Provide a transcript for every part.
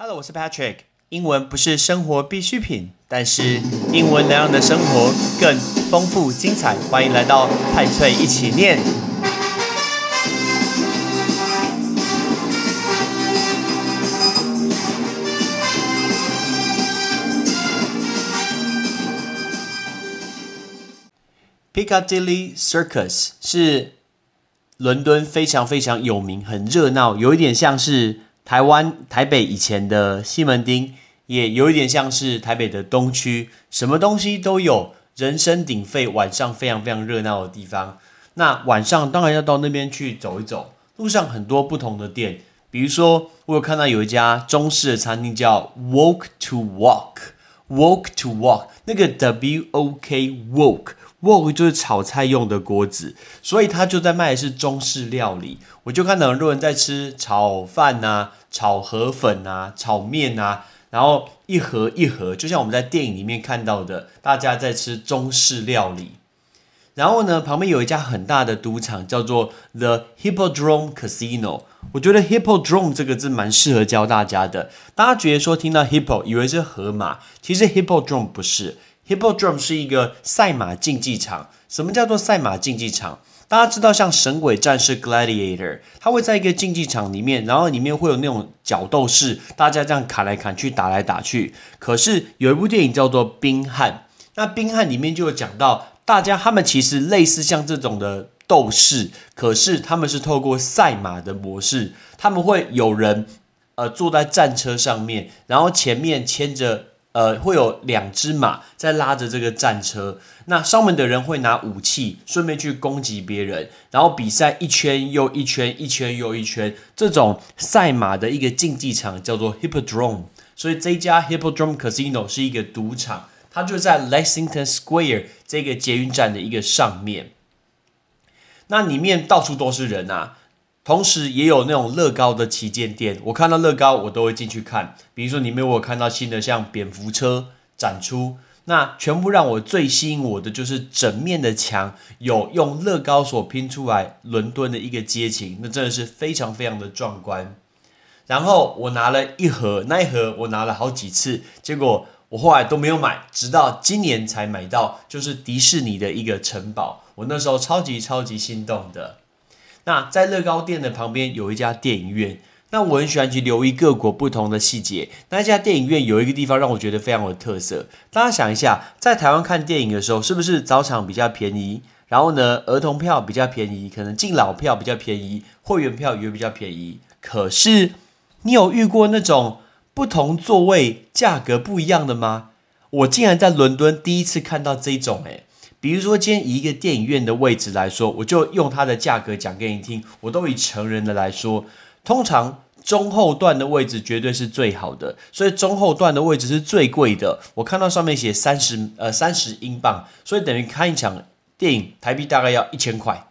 Hello，我是 Patrick。英文不是生活必需品，但是英文能让你的生活更丰富精彩。欢迎来到派翠一起念。Piccadilly Circus 是伦敦非常非常有名、很热闹，有一点像是台湾台北以前的西门町，也有一点像是台北的东区，什么东西都有，人声鼎沸，晚上非常非常热闹的地方。那晚上当然要到那边去走一走，路上很多不同的店，比如说我有看到有一家中式的餐厅叫 Walk to Walk，Walk to Walk，那个 W O K Walk。Wok 就是炒菜用的锅子，所以他就在卖的是中式料理。我就看到很多人在吃炒饭呐、炒河粉呐、炒面呐，然后一盒一盒，就像我们在电影里面看到的，大家在吃中式料理。然后呢，旁边有一家很大的赌场，叫做 The Hippodrome Casino。我觉得 Hippodrome 这个字蛮适合教大家的。大家觉得说听到 hippo 以为是河马，其实 Hippodrome 不是。Hippodrome 是一个赛马竞技场。什么叫做赛马竞技场？大家知道，像神鬼战士 Gladiator，它会在一个竞技场里面，然后里面会有那种角斗士，大家这样砍来砍去，打来打去。可是有一部电影叫做《冰汉》，那《冰汉》里面就有讲到，大家他们其实类似像这种的斗士，可是他们是透过赛马的模式，他们会有人呃坐在战车上面，然后前面牵着。呃，会有两只马在拉着这个战车，那上面的人会拿武器，顺便去攻击别人，然后比赛一圈又一圈，一圈又一圈，这种赛马的一个竞技场叫做 Hippodrome。所以这家 Hippodrome Casino 是一个赌场，它就在 Lexington Square 这个捷运站的一个上面，那里面到处都是人啊。同时也有那种乐高的旗舰店，我看到乐高我都会进去看。比如说里面我有看到新的像蝙蝠车展出，那全部让我最吸引我的就是整面的墙有用乐高所拼出来伦敦的一个街景，那真的是非常非常的壮观。然后我拿了一盒，那一盒我拿了好几次，结果我后来都没有买，直到今年才买到，就是迪士尼的一个城堡，我那时候超级超级心动的。那在乐高店的旁边有一家电影院，那我很喜欢去留意各国不同的细节。那家电影院有一个地方让我觉得非常有特色。大家想一下，在台湾看电影的时候，是不是早场比较便宜？然后呢，儿童票比较便宜，可能敬老票比较便宜，会员票也比较便宜。可是你有遇过那种不同座位价格不一样的吗？我竟然在伦敦第一次看到这种，诶比如说，今天以一个电影院的位置来说，我就用它的价格讲给你听。我都以成人的来说，通常中后段的位置绝对是最好的，所以中后段的位置是最贵的。我看到上面写三十呃三十英镑，所以等于看一场电影台币大概要一千块。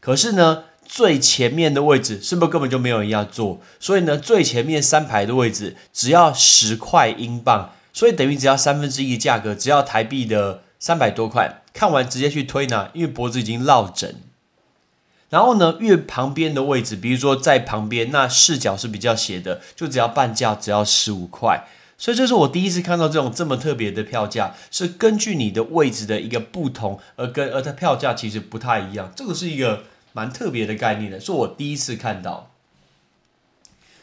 可是呢，最前面的位置是不是根本就没有人要坐？所以呢，最前面三排的位置只要十块英镑，所以等于只要三分之一价格，只要台币的三百多块。看完直接去推拿，因为脖子已经落枕。然后呢，越旁边的位置，比如说在旁边，那视角是比较斜的，就只要半价，只要十五块。所以这是我第一次看到这种这么特别的票价，是根据你的位置的一个不同而跟而它票价其实不太一样。这个是一个蛮特别的概念的，是我第一次看到。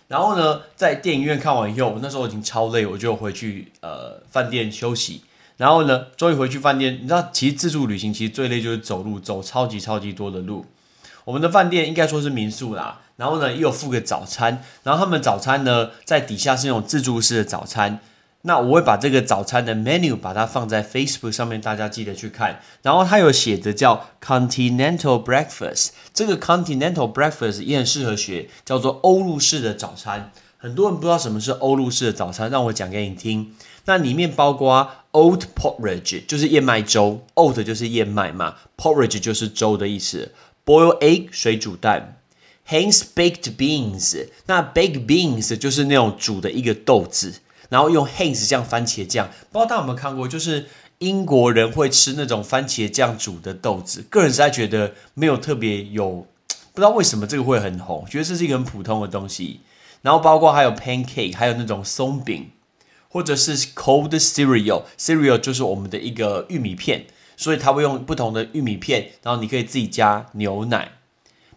然后呢，在电影院看完以后，那时候已经超累，我就回去呃饭店休息。然后呢，终于回去饭店。你知道，其实自助旅行其实最累就是走路，走超级超级多的路。我们的饭店应该说是民宿啦。然后呢，又有附个早餐。然后他们早餐呢，在底下是那种自助式的早餐。那我会把这个早餐的 menu 把它放在 Facebook 上面，大家记得去看。然后它有写着叫 Continental Breakfast。这个 Continental Breakfast 也很适合学，叫做欧陆式的早餐。很多人不知道什么是欧陆式的早餐，让我讲给你听。那里面包括 oat porridge，就是燕麦粥，oat 就是燕麦嘛，porridge 就是粥的意思。boil egg 水煮蛋，Heinz baked beans，那 baked beans 就是那种煮的一个豆子，然后用 Heinz 酱番茄酱，不知道大家有没有看过，就是英国人会吃那种番茄酱煮的豆子，个人实在觉得没有特别有，不知道为什么这个会很红，觉得这是一个很普通的东西。然后包括还有 pancake，还有那种松饼，或者是 cold cereal，cereal 就是我们的一个玉米片，所以它会用不同的玉米片，然后你可以自己加牛奶。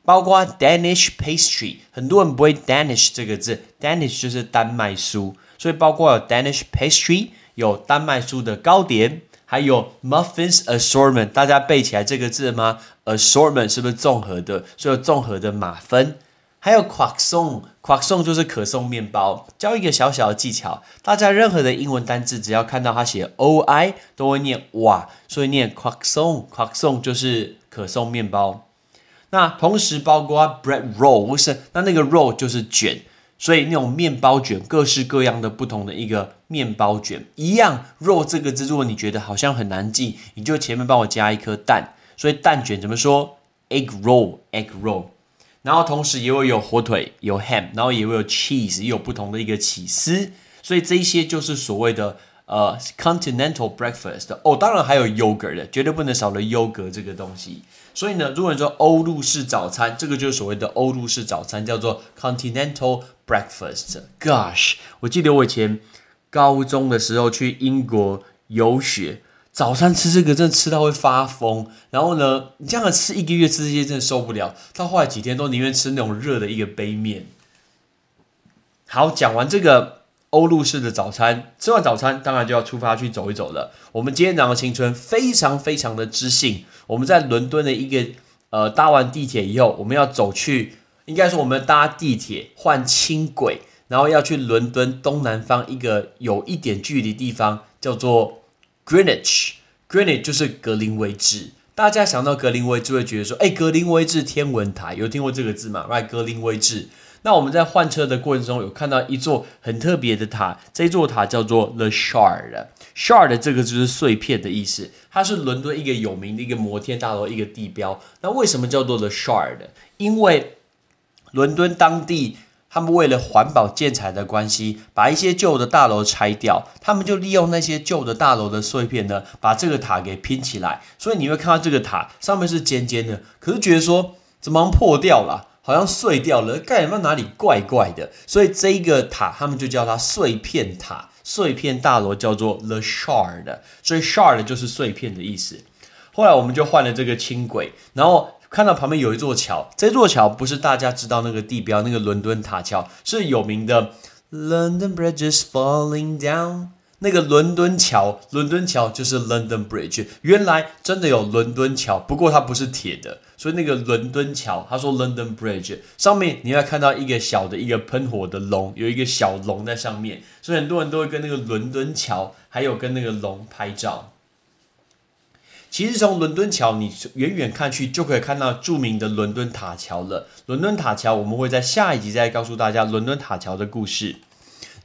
包括 Danish pastry，很多人不会 Danish 这个字，Danish 就是丹麦酥，所以包括有 Danish pastry，有丹麦酥的糕点，还有 muffins assortment，大家背起来这个字吗？assortment 是不是综合的？所以综合的马芬，还有 croissant，croissant 就是可颂面包。教一个小小的技巧，大家任何的英文单字，只要看到它写 o i，都会念哇，所以念 croissant，croissant 就是可颂面包。那同时包括 bread roll，不是？那那个 roll 就是卷，所以那种面包卷，各式各样的不同的一个面包卷，一样 roll 这个字，如果你觉得好像很难记，你就前面帮我加一颗蛋，所以蛋卷怎么说？egg roll，egg roll。然后同时也会有火腿，有 ham，然后也会有 cheese，也有不同的一个起司，所以这一些就是所谓的呃 continental breakfast。哦，当然还有 yogurt 的，绝对不能少了 yogurt 这个东西。所以呢，如果你说欧陆式早餐，这个就是所谓的欧陆式早餐，叫做 continental breakfast。Gosh，我记得我以前高中的时候去英国游学，早餐吃这个真的吃到会发疯。然后呢，你这样吃一个月吃这些真的受不了，到后来几天都宁愿吃那种热的一个杯面。好，讲完这个。欧陆式的早餐，吃完早餐当然就要出发去走一走了。我们今天两个青春非常非常的知性。我们在伦敦的一个呃搭完地铁以后，我们要走去，应该说我们搭地铁换轻轨，然后要去伦敦东南方一个有一点距离地方，叫做 Greenwich。Greenwich 就是格林威治。大家想到格林威治会觉得说，哎，格林威治天文台有听过这个字吗？Right，格林威治。那我们在换车的过程中，有看到一座很特别的塔，这座塔叫做 The Shard。Shard 这个就是碎片的意思，它是伦敦一个有名的一个摩天大楼一个地标。那为什么叫做 The Shard？因为伦敦当地他们为了环保建材的关系，把一些旧的大楼拆掉，他们就利用那些旧的大楼的碎片呢，把这个塔给拼起来。所以你会看到这个塔上面是尖尖的，可是觉得说怎么破掉了？好像碎掉了，盖有没有哪里怪怪的？所以这一个塔，他们就叫它碎片塔、碎片大楼，叫做 The Shard。所以 Shard 就是碎片的意思。后来我们就换了这个轻轨，然后看到旁边有一座桥，这座桥不是大家知道那个地标，那个伦敦塔桥是有名的 London Bridge is falling down。那个伦敦桥，伦敦桥就是 London Bridge。原来真的有伦敦桥，不过它不是铁的。所以那个伦敦桥，他说 London Bridge 上面你会看到一个小的一个喷火的龙，有一个小龙在上面，所以很多人都会跟那个伦敦桥还有跟那个龙拍照。其实从伦敦桥你远远看去就可以看到著名的伦敦塔桥了。伦敦塔桥我们会在下一集再告诉大家伦敦塔桥的故事。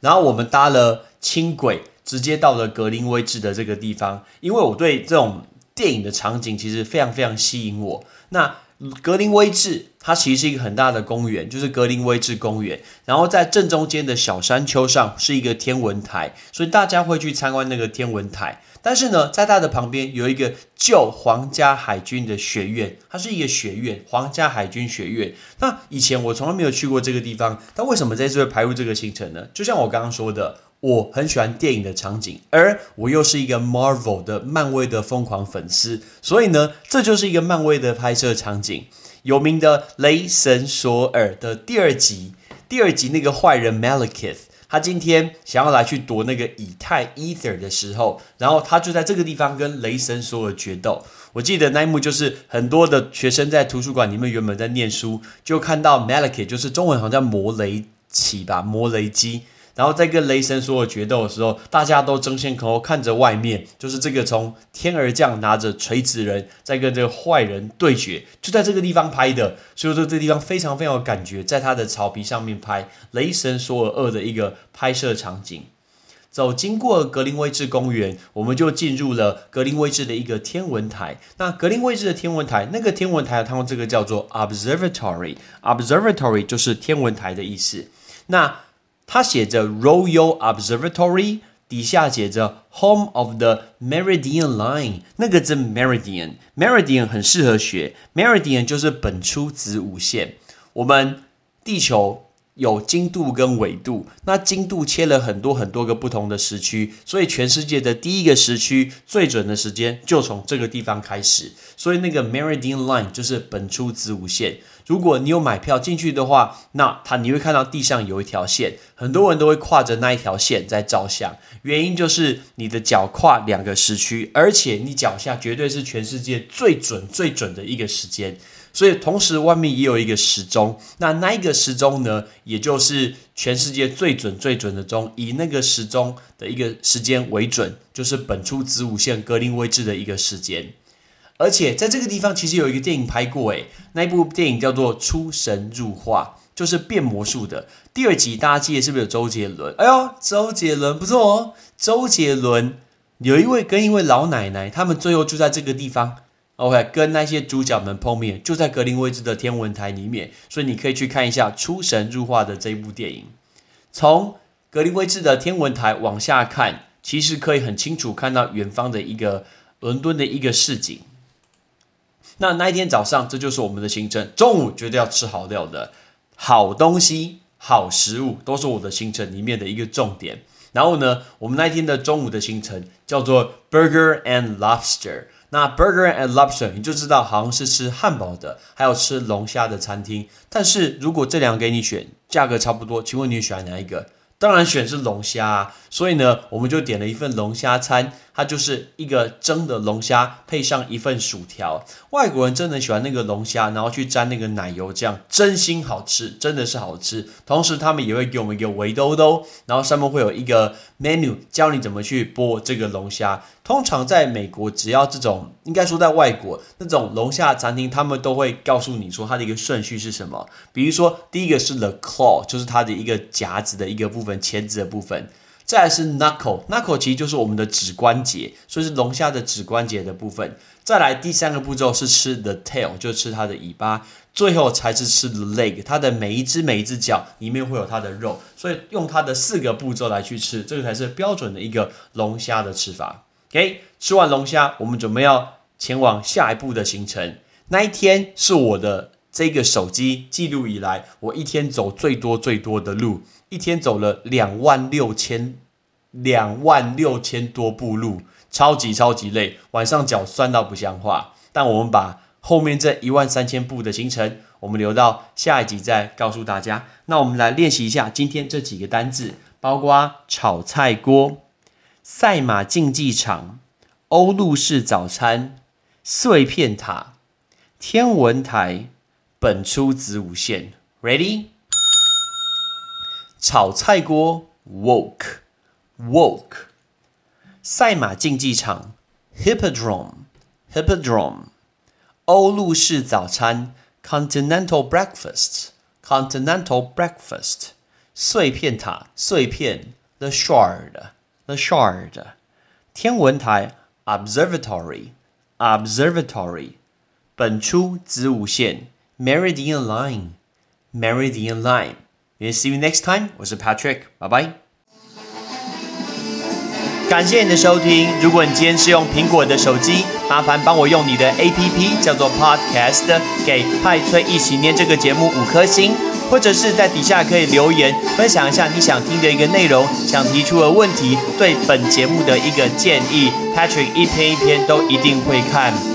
然后我们搭了轻轨，直接到了格林威治的这个地方，因为我对这种电影的场景其实非常非常吸引我。那格林威治，它其实是一个很大的公园，就是格林威治公园。然后在正中间的小山丘上是一个天文台，所以大家会去参观那个天文台。但是呢，在它的旁边有一个旧皇家海军的学院，它是一个学院，皇家海军学院。那以前我从来没有去过这个地方，但为什么这次会排入这个行程呢？就像我刚刚说的。我很喜欢电影的场景，而我又是一个 Marvel 的漫威的疯狂粉丝，所以呢，这就是一个漫威的拍摄场景。有名的《雷神索尔》的第二集，第二集那个坏人 Malekith，他今天想要来去夺那个以太 Ether 的时候，然后他就在这个地方跟雷神索尔决斗。我记得那一幕就是很多的学生在图书馆里面原本在念书，就看到 Malekith，就是中文好像叫魔雷奇吧，魔雷基。然后在跟雷神索尔决斗的时候，大家都争先恐后看着外面，就是这个从天而降拿着锤子人在跟这个坏人对决，就在这个地方拍的，所以说这地方非常非常有感觉，在他的草皮上面拍雷神索尔二的一个拍摄场景。走经过格林威治公园，我们就进入了格林威治的一个天文台。那格林威治的天文台，那个天文台，他们这个叫做 observatory，observatory 就是天文台的意思。那它写着 Royal Observatory，底下写着 Home of the Meridian Line。那个字 Meridian，Meridian 很适合学，Meridian 就是本初子午线。我们地球有经度跟纬度，那经度切了很多很多个不同的时区，所以全世界的第一个时区最准的时间就从这个地方开始。所以那个 Meridian Line 就是本初子午线。如果你有买票进去的话，那它你会看到地上有一条线，很多人都会跨着那一条线在照相。原因就是你的脚跨两个时区，而且你脚下绝对是全世界最准最准的一个时间。所以同时外面也有一个时钟，那那一个时钟呢，也就是全世界最准最准的钟，以那个时钟的一个时间为准，就是本初子午线格林威治的一个时间。而且在这个地方，其实有一个电影拍过，诶，那一部电影叫做《出神入化》，就是变魔术的。第二集大家记得是不是有周杰伦？哎呦，周杰伦不错哦。周杰伦有一位跟一位老奶奶，他们最后住在这个地方，OK，跟那些主角们碰面，就在格林威治的天文台里面。所以你可以去看一下《出神入化》的这一部电影。从格林威治的天文台往下看，其实可以很清楚看到远方的一个伦敦的一个市景。那那一天早上，这就是我们的行程。中午绝对要吃好料的，好东西、好食物，都是我的行程里面的一个重点。然后呢，我们那一天的中午的行程叫做 Burger and Lobster。那 Burger and Lobster，你就知道好像是吃汉堡的，还有吃龙虾的餐厅。但是如果这两个给你选，价格差不多，请问你选哪一个？当然选是龙虾，啊所以呢，我们就点了一份龙虾餐。它就是一个蒸的龙虾，配上一份薯条。外国人真的喜欢那个龙虾，然后去沾那个奶油酱，真心好吃，真的是好吃。同时，他们也会给我们一个围兜兜，然后上面会有一个 menu，教你怎么去剥这个龙虾。通常在美国，只要这种，应该说在外国那种龙虾餐厅，他们都会告诉你说它的一个顺序是什么。比如说，第一个是 the claw，就是它的一个夹子的一个部分，钳子的部分。再来是 knuckle，knuckle 其实就是我们的指关节，所以是龙虾的指关节的部分。再来第三个步骤是吃 the tail，就吃它的尾巴。最后才是吃 the leg，它的每一只每一只脚里面会有它的肉，所以用它的四个步骤来去吃，这个才是标准的一个龙虾的吃法。OK，吃完龙虾，我们准备要前往下一步的行程。那一天是我的这个手机记录以来，我一天走最多最多的路。一天走了两万六千两万六千多步路，超级超级累，晚上脚酸到不像话。但我们把后面这一万三千步的行程，我们留到下一集再告诉大家。那我们来练习一下今天这几个单字，包括炒菜锅、赛马竞技场、欧陆式早餐、碎片塔、天文台、本初子午线。Ready？炒菜锅 woke woke，赛马竞技场 hippodrome hippodrome，欧陆式早餐 continental breakfast continental breakfast，碎片塔碎片 the shard the shard，天文台 observatory observatory，本初子午线 meridian line meridian line。We see you next time。我是 Patrick，拜拜。感谢你的收听。如果你今天是用苹果的手机，麻烦帮我用你的 APP 叫做 Podcast，给派翠一起念这个节目五颗星，或者是在底下可以留言分享一下你想听的一个内容，想提出的问题，对本节目的一个建议。Patrick 一篇一篇都一定会看。